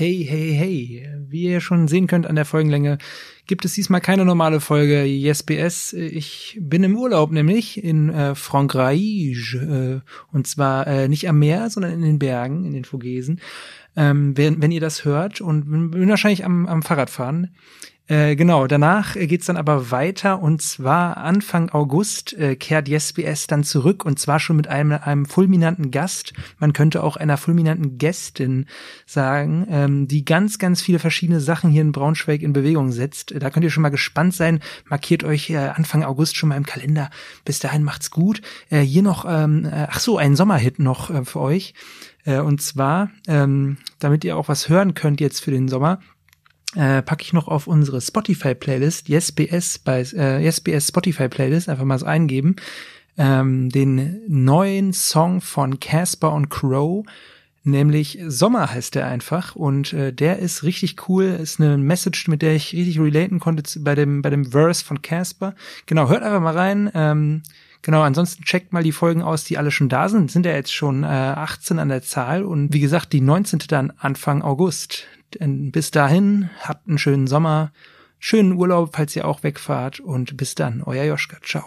Hey, hey, hey. Wie ihr schon sehen könnt an der Folgenlänge, gibt es diesmal keine normale Folge YesBS. Ich bin im Urlaub nämlich in äh, Frankreich äh, und zwar äh, nicht am Meer, sondern in den Bergen, in den Vogesen. Ähm, wenn, wenn ihr das hört und bin wahrscheinlich am, am Fahrradfahren. Äh, genau, danach geht's dann aber weiter und zwar Anfang August äh, kehrt YesBS dann zurück und zwar schon mit einem, einem fulminanten Gast. Man könnte auch einer fulminanten Gästin sagen, ähm, die ganz, ganz viele verschiedene Sachen hier in Braunschweig in Bewegung setzt. Da könnt ihr schon mal gespannt sein. Markiert euch äh, Anfang August schon mal im Kalender. Bis dahin macht's gut. Äh, hier noch, ähm, äh, ach so, ein Sommerhit noch äh, für euch. Äh, und zwar, ähm, damit ihr auch was hören könnt jetzt für den Sommer äh, packe ich noch auf unsere Spotify-Playlist, YesBS bei äh, YesBS Spotify-Playlist, einfach mal so eingeben, ähm, den neuen Song von Casper und Crow, nämlich Sommer heißt der einfach und äh, der ist richtig cool, ist eine Message, mit der ich richtig relaten konnte bei dem bei dem Verse von Casper. Genau, hört einfach mal rein. Ähm, Genau, ansonsten checkt mal die Folgen aus, die alle schon da sind. Sind ja jetzt schon äh, 18 an der Zahl und wie gesagt, die 19. dann Anfang August. Denn bis dahin, habt einen schönen Sommer, schönen Urlaub, falls ihr auch wegfahrt und bis dann, euer Joschka. Ciao.